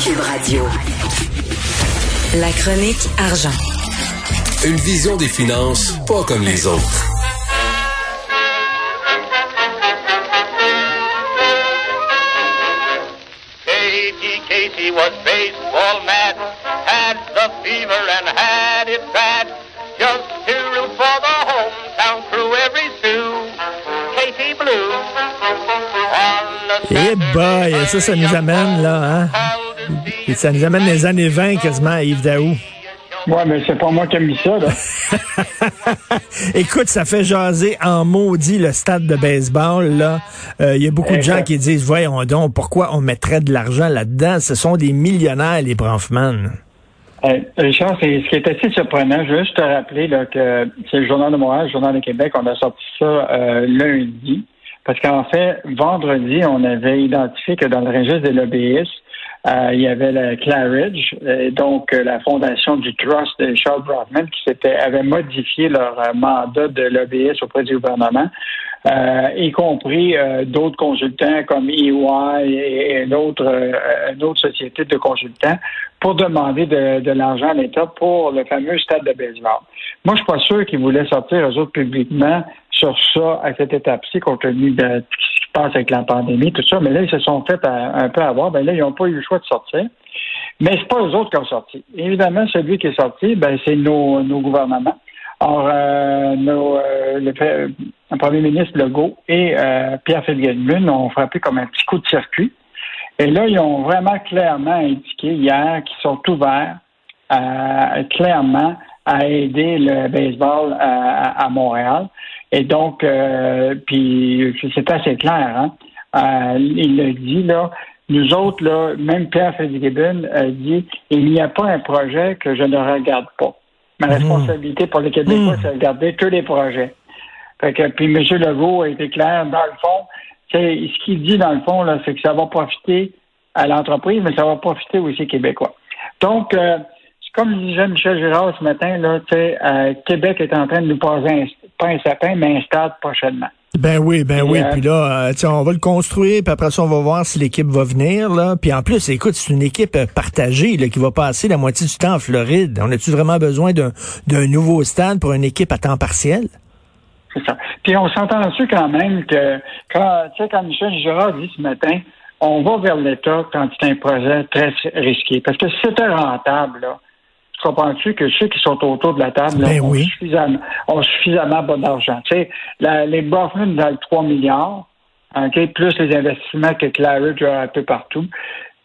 Cube Radio. La chronique argent. Une vision des finances pas comme les autres. Katie, Katie was baseball mad, had the fever and had it bad. Just to root for the hometown crew every Sue. Katie Blue. Eh boy, ça, ça nous amène, là, hein? Et ça nous amène les années 20 quasiment à Yves Daou. Ouais, mais c'est pas moi qui ai mis ça, là. Écoute, ça fait jaser en maudit le stade de baseball, là. Euh, Il y a beaucoup de gens qui disent, voyons donc, pourquoi on mettrait de l'argent là-dedans? Ce sont des millionnaires, les Bronfman. Euh, Richard, c'est ce qui est assez surprenant. Je veux juste te rappeler là, que c'est le Journal de Montréal, le Journal de Québec, on a sorti ça euh, lundi. Parce qu'en fait, vendredi, on avait identifié que dans le registre des lobbyistes, euh, il y avait le Claridge, euh, donc euh, la fondation du Trust de Charles Brockman, qui avait modifié leur mandat de lobbyiste auprès du gouvernement, y compris d'autres consultants comme EY et, d'autres euh, une autre société de consultants pour demander de, l'argent à l'État pour le fameux stade de baseball. Moi, je suis pas sûr qu'ils voulaient sortir eux autres publiquement sur ça à cette étape-ci, compte tenu de ce avec la pandémie, tout ça. Mais là, ils se sont fait un peu avoir. Ben là, ils n'ont pas eu le choix de sortir. Mais c'est pas eux autres qui ont sorti. Évidemment, celui qui est sorti, ben, c'est nos, nos gouvernements. Or, euh, euh, le, pre- le premier ministre Legault et euh, Pierre Fitzgibbon ont frappé comme un petit coup de circuit. Et là, ils ont vraiment clairement indiqué hier qu'ils sont ouverts euh, clairement à aider le baseball à Montréal. Et donc, euh, puis c'est assez clair, hein? Euh, il le dit là. Nous autres, là, même Pierre Fitzgibbon a dit il n'y a pas un projet que je ne regarde pas. Ma responsabilité pour les Québécois, c'est de regarder tous les projets. Fait que, puis M. Legault a été clair, dans le fond, c'est ce qu'il dit dans le fond, là, c'est que ça va profiter à l'entreprise, mais ça va profiter aussi aux Québécois. Donc, euh, comme disait Michel Girard ce matin, là, euh, Québec est en train de nous poser un, pas un sapin, mais un stade prochainement. Ben oui, ben oui. euh, Puis là, euh, on va le construire, puis après ça, on va voir si l'équipe va venir. là. Puis en plus, écoute, c'est une équipe partagée là, qui va passer la moitié du temps en Floride. On a-tu vraiment besoin d'un nouveau stade pour une équipe à temps partiel? C'est ça. Puis on s'entend dessus quand même que quand, tu sais, quand Michel Girard dit ce matin, on va vers l'État quand c'est un projet très risqué. Parce que si c'était rentable, là, comprends-tu que ceux qui sont autour de la table là, Ben ont, oui. suffisamment, ont suffisamment bon d'argent. Tu sais, la- les Brockman dans le 3 milliards, plus les investissements que Claridge a un peu partout.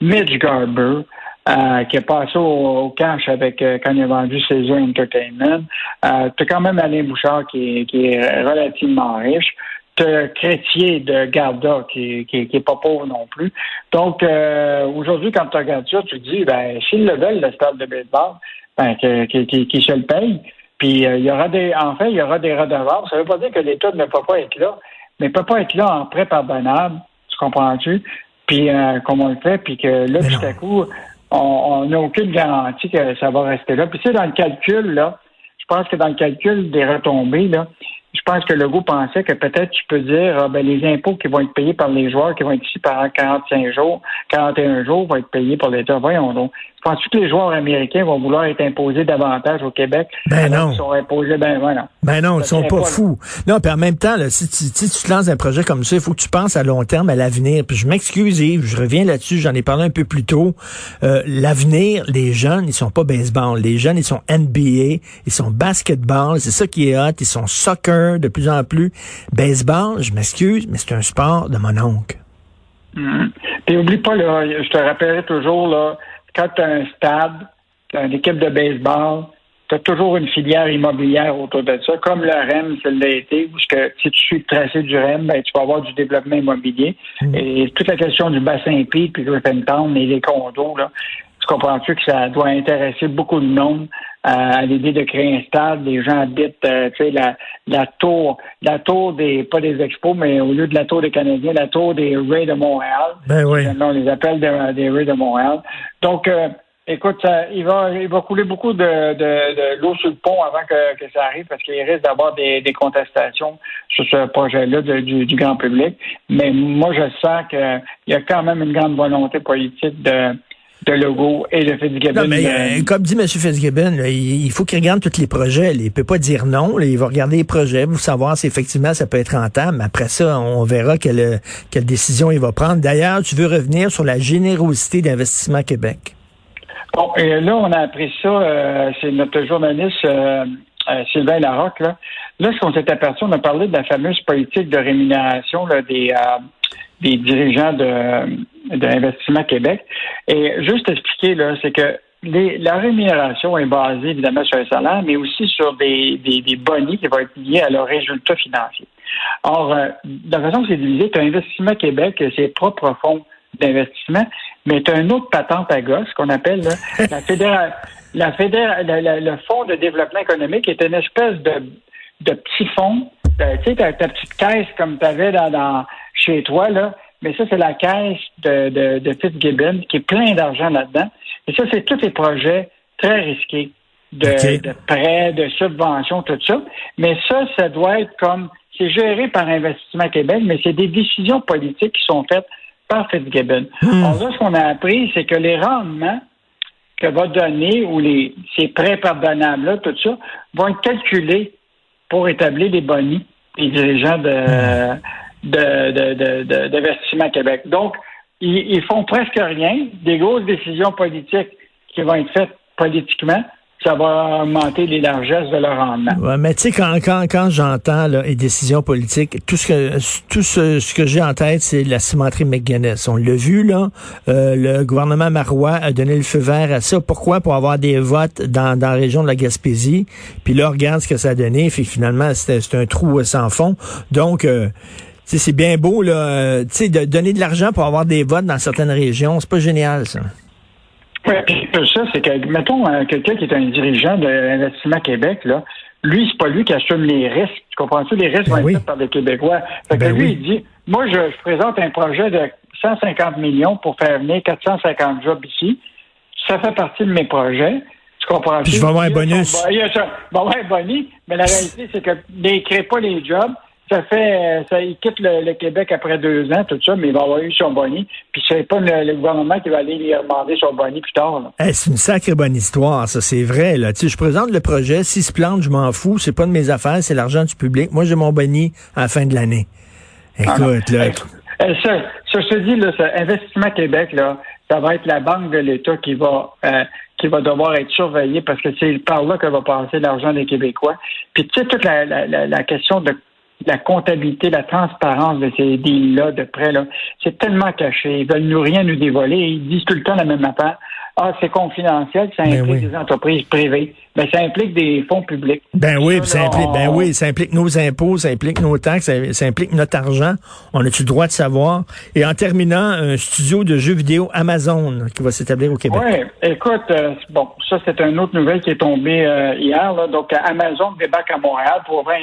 Mitch Garber, euh, qui est passé au, au cash avec euh, quand il a vendu César Entertainment. Euh, tu as quand même Alain Bouchard qui est, qui est relativement riche. Tu Chrétier de Garda qui, qui, qui est pas pauvre non plus. Donc euh, aujourd'hui, quand tu regardes ça, tu te dis ben s'ils le veulent, le stade de baseball, ben qu'ils qu'ils se le payent. Puis euh, il y aura des en fait, il y aura des redevables. Ça veut pas dire que l'État ne peut pas être là, mais peut pas être là en prêt pardonnable. Tu comprends-tu? Puis euh, comme on le fait, puis que là, tout à coup, on n'a aucune garantie que ça va rester là. Puis tu sais, dans le calcul, là, je pense que dans le calcul des retombées, là, je pense que le goût pensait que peut-être tu peux dire ah, ben, les impôts qui vont être payés par les joueurs qui vont être ici pendant 45 jours, 41 jours vont être payés par l'État. Voyons donc. Je pense que les joueurs américains vont vouloir être imposés davantage au Québec? Ben non. qu'ils sont imposés, ben voilà. Ben non, ils sont pas fous. Non, puis en même temps, là, si, tu- si tu te lances un projet comme ça, il faut que tu penses à long terme, à l'avenir. Puis je m'excuse, Yves, je reviens là-dessus, j'en ai parlé un peu plus tôt. Euh, l'avenir, les jeunes, ils sont pas baseball. Les jeunes, ils sont NBA, ils sont basketball, c'est ça qui est hot, ils sont soccer de plus en plus. Baseball, je m'excuse, mais c'est un sport de mon oncle. Mhm. Puis oublie pas, là, je te rappellerai toujours, là, quand tu as un stade, tu as une équipe de baseball, tu as toujours une filière immobilière autour de ça, comme le REM, c'est l'a été, parce que si tu suis le tracé du REM, ben, tu vas avoir du développement immobilier. Et toute la question du bassin Pete, puis Griffintown et les condos, là, tu comprends-tu que ça doit intéresser beaucoup de monde à l'idée de créer un stade. Les gens habitent, euh, tu sais, la, la tour, la tour des, pas des expos, mais au lieu de la tour des Canadiens, la tour des Rays de Montréal. Ben oui. On les appelle des, des Rays de Montréal. Donc, euh, écoute, ça- il va, il va couler beaucoup de, de, de l'eau sur le pont avant que, que ça arrive parce qu'il risque d'avoir des, des contestations sur ce projet-là du, du grand public. Mais moi, je sens qu'il y a quand même une grande volonté politique de de Legault et de Fitzgibbon. Non, mais euh, comme dit M. Fitzgibbon, là, il, il faut qu'il regarde tous les projets. là. Il peut pas dire non. là. Il va regarder les projets pour savoir si effectivement ça peut être rentable. Mais Après ça, on verra quelle, quelle décision il va prendre. D'ailleurs, tu veux revenir sur la générosité d'Investissement Québec? Bon, et là, on a appris ça, euh, c'est notre journaliste euh, euh, Sylvain Larocque. Là, là ce qu'on s'est aperçu, on a parlé de la fameuse politique de rémunération euh, des dirigeants de, de Investissement Québec. Et juste expliquer, là, c'est que les, la rémunération est basée évidemment sur un salaire, mais aussi sur des, des, des bonnies qui vont être liés à leurs résultats financiers. Or, euh, la façon que c'est divisé, tu as Investissement Québec, ses propres fonds d'investissement, mais tu as une autre patente à gosse qu'on appelle là, la fédéra- la fédéra- la- la- le Fonds de développement économique, qui est une espèce de, de petit fonds. Euh, tu sais, ta, ta petite caisse comme tu avais dans, dans- chez toi, là, mais ça, c'est la caisse de, de, de Fitzgibbon, qui est plein d'argent là-dedans. Et ça, c'est tous les projets très risqués de, prêts, de subventions, tout ça. Mais ça, ça doit être comme c'est géré par Investissement Québec, mais c'est des décisions politiques qui sont faites par Fitzgibbon. Alors là, ce qu'on a appris, c'est que les rendements que va donner ou les ces prêts pardonnables, là, tout ça, vont être calculés pour établir les bonnies des dirigeants de, de, de, de- Québec. Donc, ils, ils font presque rien. Des grosses décisions politiques qui vont être faites politiquement, ça va augmenter les largesses de leur rendement. Ouais, mais tu sais, quand, quand, quand j'entends les décisions politiques, tout ce que tout ce, que j'ai en tête, c'est la cimenterie McGuinness. On l'a vu, là. euh, le gouvernement marois a donné le feu vert à ça. Pourquoi? Pour avoir des votes dans, dans la région de la Gaspésie. Puis là, regarde ce que ça a donné. Que finalement, c'était c'est un trou sans fond. Donc, euh, c'est bien beau, là, euh, tu sais, de donner de l'argent pour avoir des votes dans certaines régions. C'est pas génial, ça. Oui, puis ça, c'est que, mettons, euh, quelqu'un qui est un dirigeant de l'Investissement Québec, là, lui, c'est pas lui qui assume les risques. Tu comprends-tu? Les risques Ben vont oui. être par les Québécois. Fait que Ben lui, oui. il dit, moi, je, je présente un projet de 150 millions pour faire venir 450 jobs ici. Ça fait partie de mes projets. Tu comprends-tu? Puis je vais avoir un bonus. Il y a ça. Il va avoir un bonus, mais la réalité, c'est que ne crée pas les jobs. Ça fait, ça, il quitte le, le Québec après deux ans, tout ça, mais il va avoir eu son boni. Puis c'est pas le, le gouvernement qui va aller lui demander son boni plus tard. Eh, c'est une sacrée bonne histoire, ça, c'est vrai. Là. Je présente le projet, s'il se plante, je m'en fous, c'est pas de mes affaires, c'est l'argent du public. Moi, j'ai mon boni à la fin de l'année. Ah. Écoute, là, ça, ça, je te dis, là, ça, Investissement Québec, là, ça va être la banque de l'État qui va euh, qui va devoir être surveillée parce que c'est par là que va passer l'argent des Québécois. Puis tu sais, toute la, la, la, la question de la comptabilité, la transparence de ces deals-là, de prêts, là, c'est tellement caché. Ils veulent nous rien nous dévoiler. Ils disent tout le temps la même affaire. Ah, c'est confidentiel, ça Ben implique oui. des entreprises privées. Mais ça implique des fonds publics. ben oui, ça là, implique, ben oui, ça implique nos impôts, ça implique nos taxes, ça, ça implique notre argent. On a-tu le droit de savoir? Et en terminant, un studio de jeux vidéo Amazon qui va s'établir au Québec. Oui, écoute, euh, bon, ça c'est une autre nouvelle qui est tombée euh, hier. Là. Donc, Amazon débarque à Montréal pour ouvrir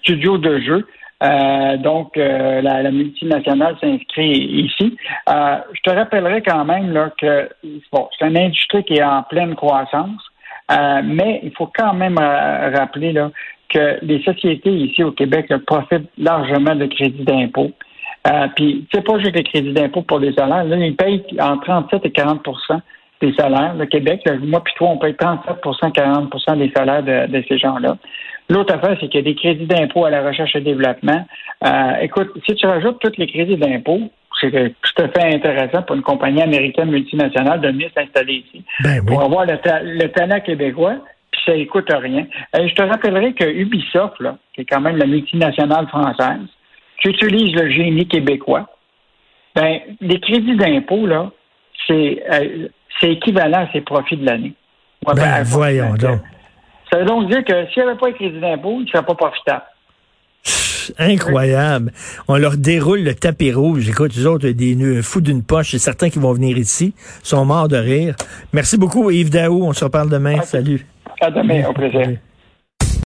studio de jeux. Euh, donc, euh, la, la multinationale s'inscrit ici. Euh, je te rappellerai quand même là, que bon, c'est une industrie qui est en pleine croissance, euh, mais il faut quand même euh, rappeler là, que les sociétés ici au Québec là, profitent largement de crédits d'impôt. Puis, c'est pas juste les crédits d'impôt pour les salaires. Là, ils payent entre 37 et 40% des salaires. Le Québec, là, moi puis toi, on paye 37% 40% des salaires de, de ces gens-là. L'autre affaire, c'est qu'il y a des crédits d'impôt à la recherche et développement. Euh, écoute, si tu rajoutes tous les crédits d'impôt, c'est tout à fait intéressant pour une compagnie américaine multinationale de venir s'installer ici Ben oui. pour avoir le, ta- le talent québécois, puis ça coûte rien. Euh, je te rappellerai que Ubisoft, là, qui est quand même la multinationale française, qui utilise le génie québécois, ben, les crédits d'impôt, là, c'est euh, équivalent à ses profits de l'année. Ouais, Ben, voyons donc. Ça veut donc dire que s'il n'y avait pas de crédit d'impôt, il ne serait pas profitable. Incroyable. On leur déroule le tapis rouge. Écoute, les autres, des fous d'une poche. C'est certains qui vont venir ici. sont morts de rire. Merci beaucoup, Yves Daou. On se reparle demain. Salut. À demain, au plaisir.